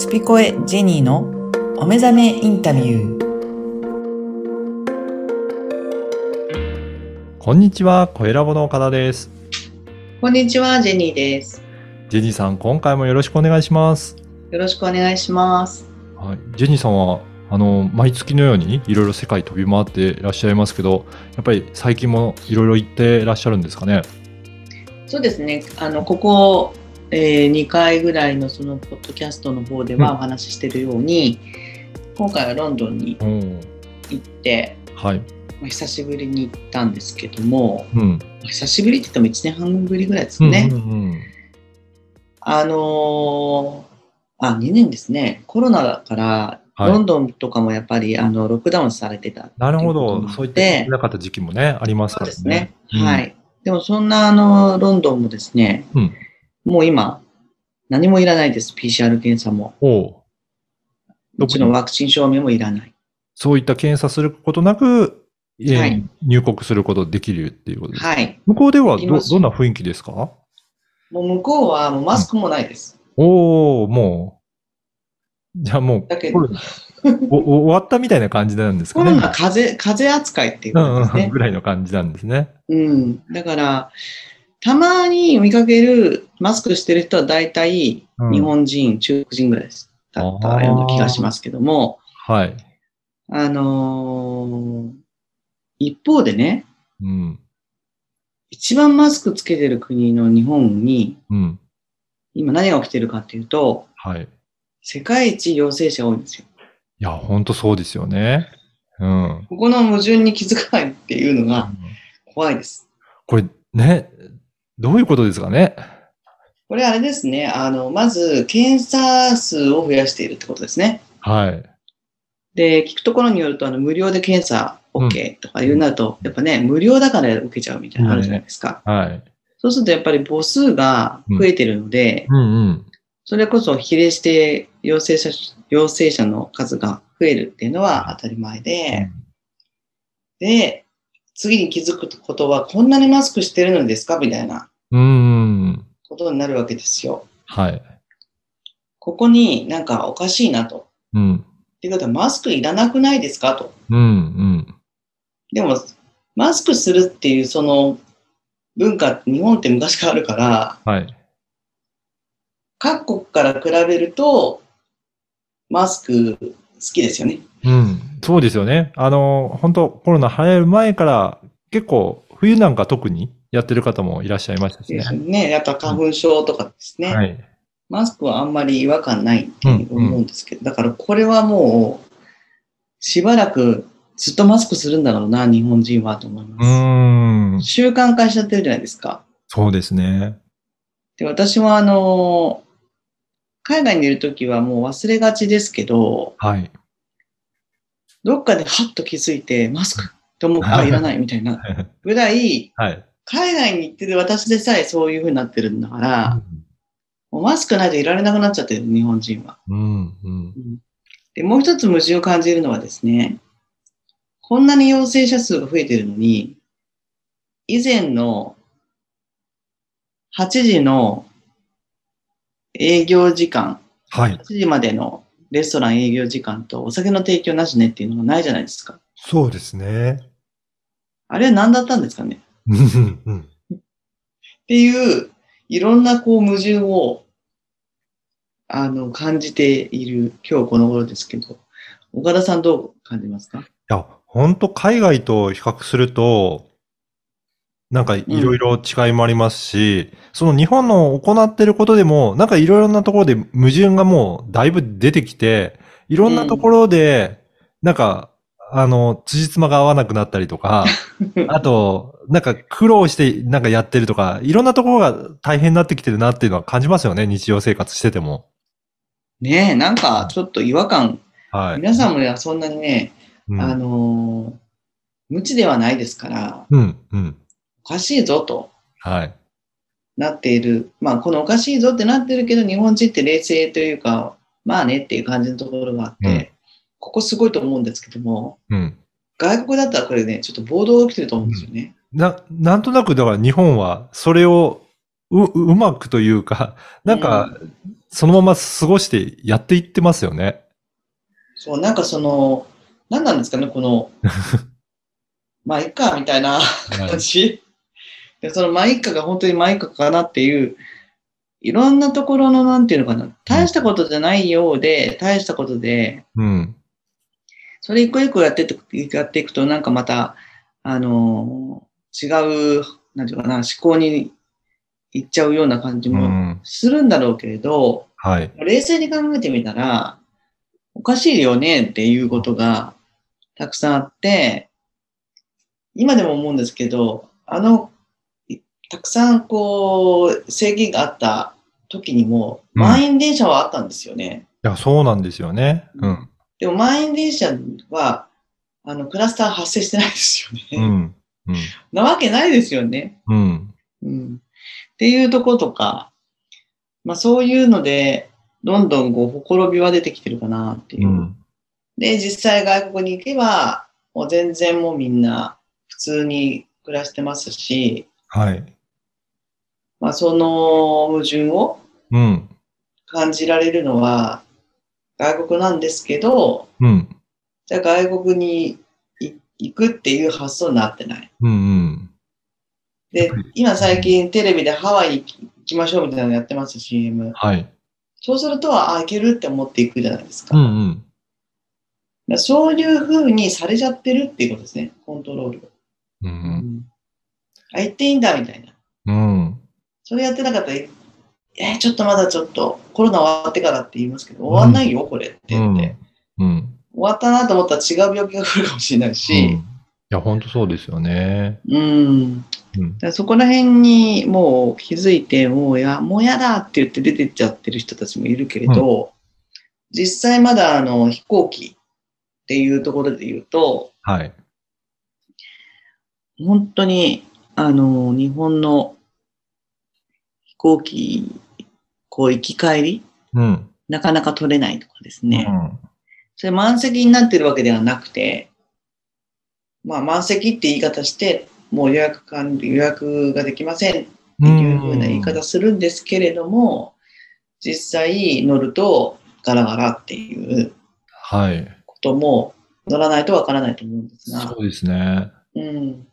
スピコエジェニーのお目覚めインタビュー。こんにちは、小ラボの岡田です。こんにちは、ジェニーです。ジェニーさん、今回もよろしくお願いします。よろしくお願いします。はい、ジェニーさんは、あの、毎月のようにいろいろ世界飛び回っていらっしゃいますけど、やっぱり最近もいろいろ行ってらっしゃるんですかね？そうですね、あの、ここ、えー、2回ぐらいのそのポッドキャストの方ではお話ししているように、今回はロンドンに行って、はい。まあ、久しぶりに行ったんですけども、うん。まあ久しぶりって言っても1年半ぶりぐらいですかね。うんうんうんあのーあ、2年ですね。コロナだから、はいロンドンとかもやっぱりあのロックダウンされてたなるほど。そういったなかった時期もね、ありますからね。ね。うんはい。でもそんなあのロンドンもですね、うんもう今何もいらないです。PCR 検査も。おうもちろんワクチン証明もいらない。そういった検査することなく、えーはい入国することできるっていうことですか？はい。向こうではどどんな雰囲気ですか？もう向こうはもうマスクもないです。おおもう、じゃあもう、だけコロナおお終わったみたいな感じなんですかね？コロナ風邪、風邪扱いっていううんうん、ことですねぐ。らいの感じなんですね。うん。だから、たまに見かけるマスクしてる人は大体うん日本人、中国人ぐらいです。だったような気がしますけども、はい。あのー一方でね、うん。一番マスクつけてる国の日本に、うん。今何が起きてるかっていうと、はい。い世界一陽性者多いんですよ。や、ほんとそうですよね。うん。ここの矛盾に気づかないっていうのが怖いです。これ、ね、どういうことですかね？これあれですね、あの、まず検査数を増やしているってことですね。はい。で、聞くところによると、あの、無料で検査 OK とかいうなると、やっぱね、無料だから受けちゃうみたいなのあるじゃないですか。はい。そうするとやっぱり母数が増えてるので、うんうん。それこそ比例して陽性者、陽性者の数が増えるっていうのは当たり前で、で、次に気づくことは、こんなにマスクしてるのにですか？みたいなうん。うん。ことになるわけですよ。はい。ここになんかおかしいなと。うん。っていうことは、マスクいらなくないですかと。うんうん。でも、マスクするっていうその文化日本って昔からあるから、はい。各国から比べると、マスク好きですよね。うん。そうですよね。あの、本当コロナ流行る前から、結構、冬なんか特にやってる方もいらっしゃいましたしね。ですね。やっぱ花粉症とかですね。はい。マスクはあんまり違和感ないって思うんですけど、だからこれはもう、しばらくずっとマスクするんだろうな、日本人はと思いうます。習慣化しちゃってるじゃないですか。そうですね。で、私はあの、海外にいるときはもう忘れがちですけど、はい。どっかでハッと気づいて、マスクと思う、あ、いらないみたいなぐらい、はい。海外に行ってる私でさえそういう風になってるんだから、もうマスクないといられなくなっちゃってる、日本人は。うん。うん。で、もう一つ矛盾を感じるのはですね、こんなに陽性者数が増えてるのに、以前の8時の営業時間、はい8。時までのレストラン営業時間とお酒の提供なしねっていうのがないじゃないですか。そうですね。あれは何だったんですかね？うんうんっていう、いろん。なこう矛盾を、あの、感じている今日この頃ですけど、岡田さん。どう感じますかいや、本当海外と比較すると、なん。かいろいろ違いもありますし、その日本の行ってることでも、なん。かいろいろなところで矛盾がもうだいぶ出てきて、いろん。なところで、なん。か、あの、辻褄が合わなくなったりとか、あと、なんか苦労してなんかやってるとか、いろんなところが大変になってきてるなっていうのは感じますよね、日常生活してても。ねえ、なんかちょっと違和感、はい。皆さんもね、そんなにね、うん、あのー無知ではないですから、うん、うん。おかしいぞとはい。なっている。まあ、このおかしいぞってなってるけど、日本人って冷静というか、まあねっていう感じのところがあって、うんここすごいと思うんですけども、うん。外国だったらこれね、ちょっと暴動が起きてると思うんですよね。な、なんとなく、だから日本はそれをう、うまくというか、なんか、そのまま過ごしてやっていってますよね。そう、なんかその、何なんですかね、この、まあ、いっか、みたいな感じ。で、その、まあ、いっかが本当にまあ、いっかかなっていう、いろんなところの、なんていうのかな、大したことじゃないようで、大したことで、うん。それ一個一個やってってやっていくと、なんかまた、あの違う、なんていうかな、思考に行っちゃうような感じもうん。するんだろうけれど、はい。冷静に考えてみたら、おかしいよねっていうことがたくさんあって、今でも思うんですけど、あの、いたくさんこう、制限があった時にも、うん満員電車はあったんですよね。いや、そうなんですよね。うん。でも満員電車は、あの、クラスター発生してないですよね。うん。うん。なわけないですよね。うん。うん。っていうところとか、まあそういうので、どんどんこう、ほころびは出てきてるかなっていうう。ん。で、実際外国に行けば、もう全然もうみんな普通に暮らしてますし、はい。まあその矛盾をうん。感じられるのは外国なんですけど、うん。じゃあ外国にい行くっていう発想になってない。うん。うん。で、今最近テレビでハワイに行きましょうみたいなのやってます、CM。はい。そうすると、あ、行けるって思っていくじゃないですか。うんうん。らそういう風にされちゃってるっていうことですね、コントロールを。う。うんんあ、行っていいんだみたいな。うん。それやってなかったら、えーちょっとまだちょっとコロナ終わってからって言いますけど、終わんないよ、これって言って。うん。終わったなと思ったら違う病気が来るかもしれないうん。いし、や、本当そうですよね。うん。うんそこら辺にもう気づいて、もうや、もうやだって言って出てっちゃってる人たちもいるけれど、実際まだあの飛行機っていうところで言うと、はい。本当にあの日本の飛行機、こう行き帰り、うん。なかなか取れないとかですね。うん。それ満席になってるわけではなくて、まあ満席って言い方して、もう予約管理、予約ができませんっていうふうな言い方するんですけれども、実際乗るとガラガラっていうはい。ことも乗らないとわからないと思うんですがそ、うですね。うん。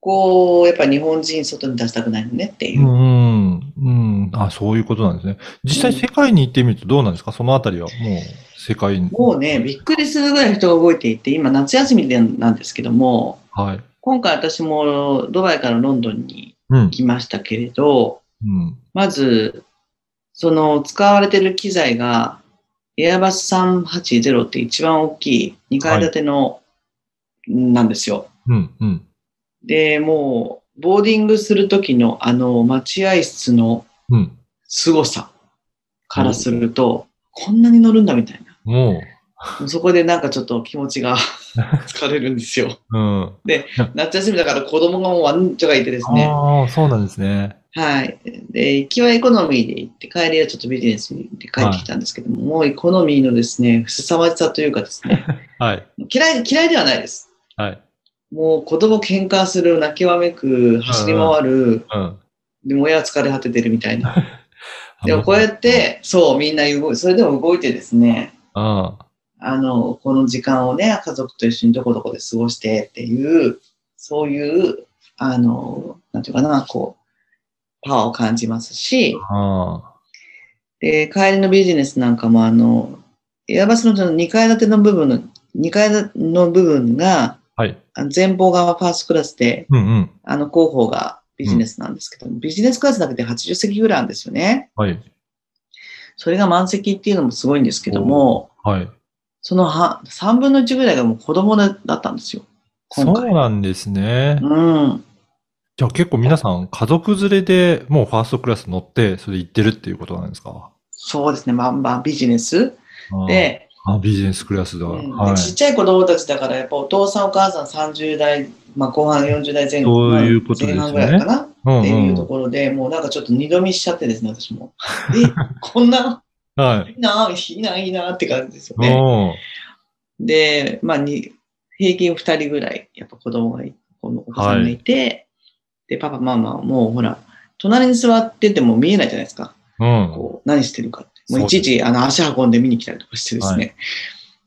こう、やっぱ日本人外に出したくないのねっていうう。ん。うん。あ、そういうことなんですね。実際世界に行ってみるとどうなんですか？そのあたりはもう世界に。もうね、びっくりするぐらい人が動いていて、今夏休みでなんですけども、はい。今回私もドバイからロンドンにうん。来ましたけれど、うん。まず、その使われてる機材が、エアバス380って一番大きい2階建ての、なんですよ。うん。うん。で、もう、ボーディングするときのあの待合室のうん。凄さからすると、こんなに乗るんだみたいな。ももうそこでなんかちょっと気持ちが 疲れるんですよ。う。うん。夏休みだから子供がもうワンちゃがいてですね。ああ、そうなんですね。はい。で、行きはエコノミーで行って、帰りはちょっとビジネスで帰ってきたんですけども、もうエコノミーのですね、凄まじさというかですね、はい。嫌い、嫌いではないです。はい。もう子供喧嘩する、泣きわめく、走り回る、うん。でも親は疲れ果ててるみたいな。でもこうやっ、て、そう、みんな動い、それでも動いてですね、ああの、この時間をね、家族と一緒にどこどこで過ごしてっていう、そういう、あの、なんていうかな、こう、パワーを感じますし、で、帰りのビジネスなんかも、あの、エアバスのその2階建ての部分の、2階の部分が、あ。はい。あの前方がファーストクラスで、うんうん。あの後方がビジネスなんですけども、ビジネスクラスだけで80席ぐらいあるんですよね。はい。それが満席っていうのもすごいんですけども、はい。そのは3分の1ぐらいがもう子供だったんですよ。今そう回。なんですね。うん。じゃあ結構皆さん家族連れでもうファーストクラス乗ってそれ行ってるっていうことなんですか？そうですね。まあまあビジネスで、あビジネスクラスだ。うんはい。でちっちゃい子供たちだから、やっぱお父さんお母さん30代、まあ後半40代前後、そういうことですよね前半ぐらいかなうんっていうとうんころで、もうなんかちょっと二度見しちゃってですね、私も。え、こんな、はい。いいな、いいな、いいなって感じですよね。で、まあに、平均二人ぐらい、やっぱ子供がい、このお子さんがいて、で、パパ、ママ、もうほら、隣に座ってても見えないじゃないですか。うん。こう何してるかって。もういちいちあの足運んで見に来たりとかしてですね。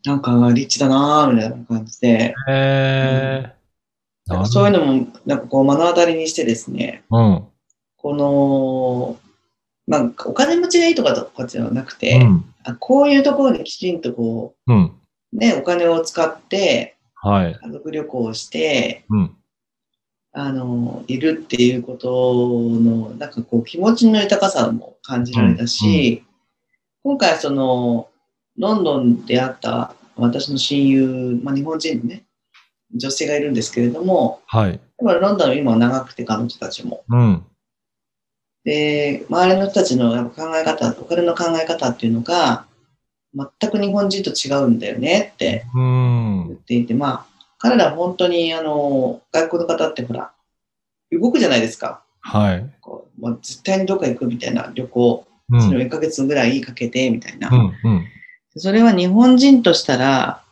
なんかリッチだなぁ、みたいな感じで。へー。なんかそういうのも、なんかこう目の当たりにしてですね、うん。この、まあ、お金持ちがいいとかとかじゃなくて、うん。あこういうところにきちんとこうん。う、ね、お金を使って、はい。家族旅行をして、うん。あの、いるっていうことの、なんかこう、気持ちの豊かさも感じられたし、今回その、ロンドンで会った私の親友、まあ、日本人のね、女性がいるんですけれども、はい。ロンドンは今は長くて彼女たちも。うん。で、周りの人たちのやっぱ考え方、お金の考え方っていうのが、全く日本人と違うんだよねってう言んっ。ていて、まあ、彼らは本当に、あの、外国の方ってほら、動くじゃないですか。はい。こうまあ、絶対にどっか行くみたいな旅行、うん。それを1ヶ月ぐらいかけてみたいな。うん。うん。それは日本人としたら、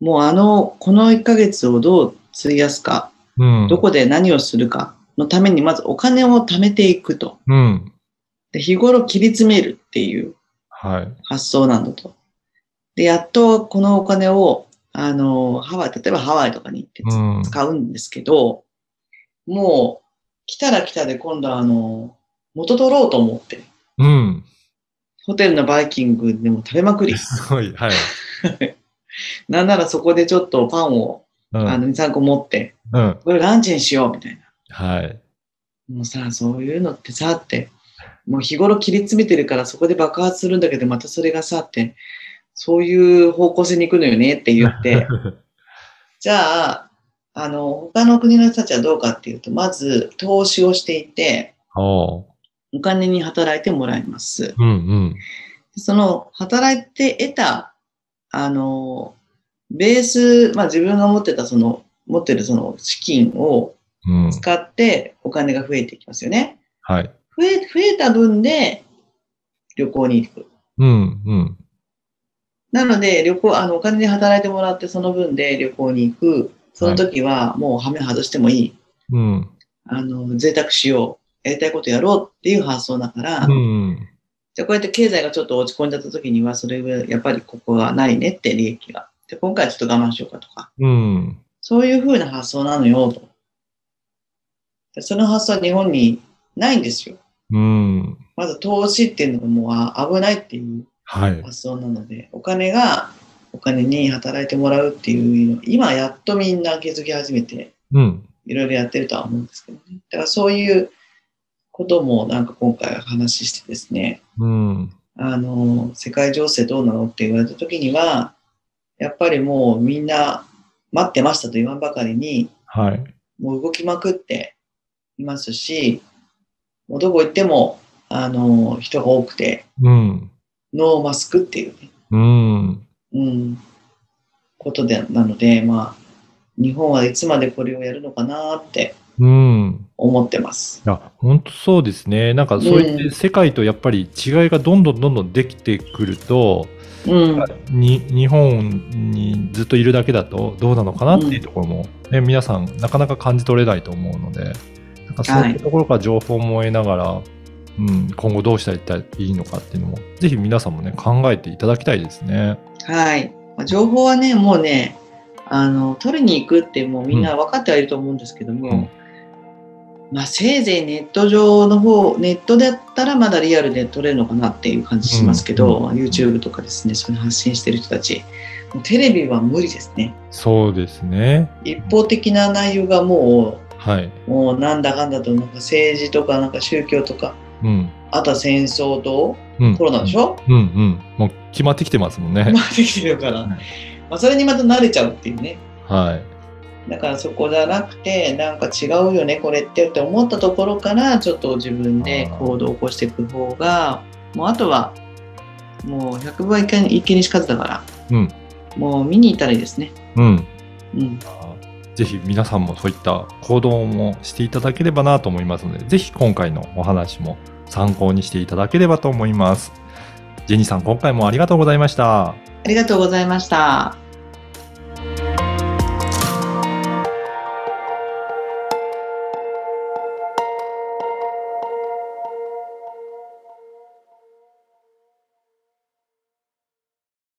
もうあの、この1ヶ月をどう費やすか、うん。どこで何をするかのために、まずお金を貯めていくと。うん。で日頃切り詰めるっていうはい。発想なんだと。で、やっとこのお金を、あの、ハワイ、例えばハワイとかに行ってつうん使うんですけど、もう、来たら来たで今度はあの、元取ろうと思って、うん。ホテルのバイキングでも食べまくり。すごい。はい。なんならそこでちょっとパンを、うん。あの、2、3個持って、うん。これランチにしようみたいな。はい。もうさ、そういうのってさ、って、もう日頃切り詰めてるからそこで爆発するんだけど、またそれがさ、って、そういう方向性に行くのよねって言って、じゃあ、あの、他の国の人たちはどうかっていうと、まず投資をしていて。お金に働いてもらいます。うんうん。その働いて得た、あの、ベース、まあ自分が持ってたその、持ってるその資金をうん。使ってお金が増えていきますよね。はい。増え、増えた分で旅行に行く。うんうん。なので、旅行、あの、お金で働いてもらってその分で旅行に行く。その時はもうハメ外してもいい。うん。あの、贅沢しよう。やりたいことやろうっていう発想だから、うん。じゃあこうやって経済がちょっと落ち込んじゃった時には、それはやっぱりここがないねって利益が。で、今回はちょっと我慢しようかとか。うん。そういう風な発想なのよ、と。でその発想は日本にないんですよ。うん。まず投資っていうのがもうあ危ないっていうはい。発想なので、お金がお金に働いてもらうっていうの、今やっとみんな気づき始めて、うん。いろいろやってるとは思うんですけどね。だからそういうこともなんか今回話してですね、うん。あの、世界情勢どうなのって言われた時には、やっぱりもうみんな待ってましたと言わんばかりに、はい。もう動きまくっていますし、もうどこ行っても、あの、人が多くて、うん。ノーマスクっていうね、うん。うん、ことで、なので、まあ、日本はいつまでこれをやるのかなってうん。思ってます。いや、本当そうですね。なんかそうやって世界とやっぱり違いがどんどんどんどんできてくると、うん、に日本にずっといるだけだとどうなのかなっていうところも、ね皆さんなかなか感じ取れないと思うので、なんかそういったところから情報も得ながら、うん、今後どうしたらいいのかっていうのも、ぜひ皆さんもね、考えていただきたいですね。はい。まあ情報はね、もうね、あの、取りに行くってもうみんな分かってはいると思うんですけども、うんまあせいぜいネット上の方、ネットだったらまだリアルで取れるのかなっていう感じしますけど、うん YouTube とかですね、その発信してる人たち、テレビは無理ですね。そうですね。一方的な内容がもはい。う、もうなんだかんだと、なんか政治とか、なんか宗教とか、うん。あとは戦争とうん。コロナでしょ、うんうん。もう決まってきてますもんね。まあできてるから、はいまあそれにまた慣れちゃうっていうね。はい。だからそこじゃなくて、なんか違うよね、これってって思ったところから、ちょっと自分で行動を起こしていく方が、もうあとは、もう100倍一見にしかずだから、うん。もう見に行ったらいいですね。うん。うん。ぜひ皆さんもそういった行動もしていただければなと思いますので、ぜひ今回のお話も参考にしていただければと思います。ジェニーさん、今回もありがとうございました。ありがとうございました。